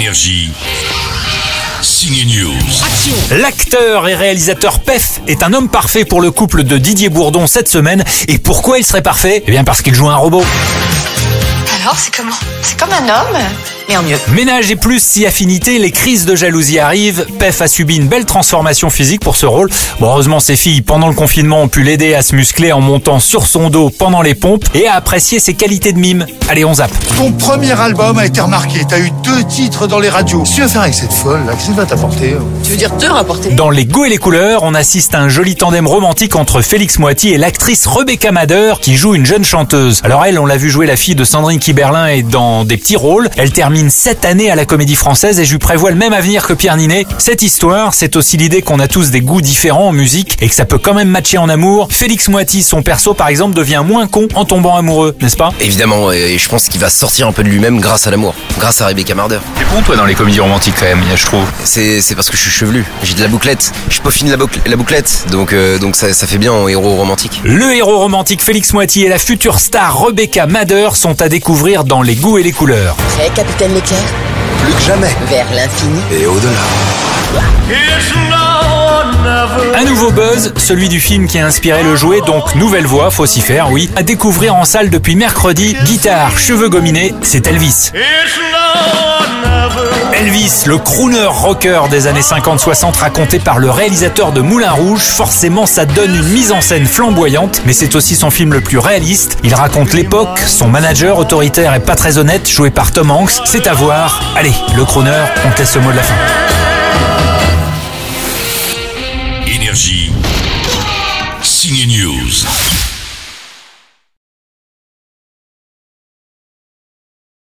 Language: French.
Énergie. Signe News. L'acteur et réalisateur Pef est un homme parfait pour le couple de Didier Bourdon cette semaine. Et pourquoi il serait parfait? Eh bien parce qu'il joue un robot. Alors, c'est comment? C'est comme un homme, mieux. Ménage et plus si affinité, les crises de jalousie arrivent. Pef a subi une belle transformation physique pour ce rôle. Bon, heureusement, ses filles, pendant le confinement, ont pu l'aider à se muscler en montant sur son dos pendant les pompes et à apprécier ses qualités de mime. Allez, on zappe. Ton premier album a été remarqué. T'as eu deux titres dans les radios. Qu'est-ce que tu vas faire avec cette folle là? Qu'est-ce que ça va t'apporter? Tu veux dire te rapporter? Dans Les Goûts et les couleurs, on assiste à un joli tandem romantique entre Félix Moiti et l'actrice Rebecca Mader qui joue une jeune chanteuse. Alors elle, on l'a vu jouer la fille de Sandrine Kiberlin et dans des petits rôles. Elle termine cette année à la Comédie Française et je lui prévois le même avenir que Pierre Ninet. Cette histoire, c'est aussi l'idée qu'on a tous des goûts différents en musique et que ça peut quand même matcher en amour. Félix Moiti, son perso par exemple, devient moins con en tombant amoureux, n'est-ce pas? Évidemment, et je pense qu'il va sortir un peu de lui-même grâce à l'amour, grâce à Rebecca Marder. T'es bon toi dans les comédies romantiques quand même, je trouve. C'est c'est parce que je suis chevelu, j'ai de la bouclette, je peaufine la, boucle- la bouclette, donc euh, donc ça, ça fait bien en héros romantique. Le héros romantique Félix Moiti et la future star Rebecca Mader sont à découvrir dans Les Goûts et les couleurs. Capitaine Leclerc Plus que jamais. Vers l'infini Et au-delà. Un nouveau buzz, celui du film qui a inspiré le jouet, donc nouvelle voix, faut s'y faire, oui. À découvrir en salle depuis mercredi, guitare, cheveux gominés, c'est Elvis. Elvis, le crooner rocker des années 50-60 raconté par le réalisateur de Moulin Rouge, forcément ça donne une mise en scène flamboyante, mais c'est aussi son film le plus réaliste. Il raconte l'époque, son manager autoritaire et pas très honnête, joué par Tom Hanks, c'est à voir. Allez, le crooner, on te laisse le mot de la fin. Énergie. News.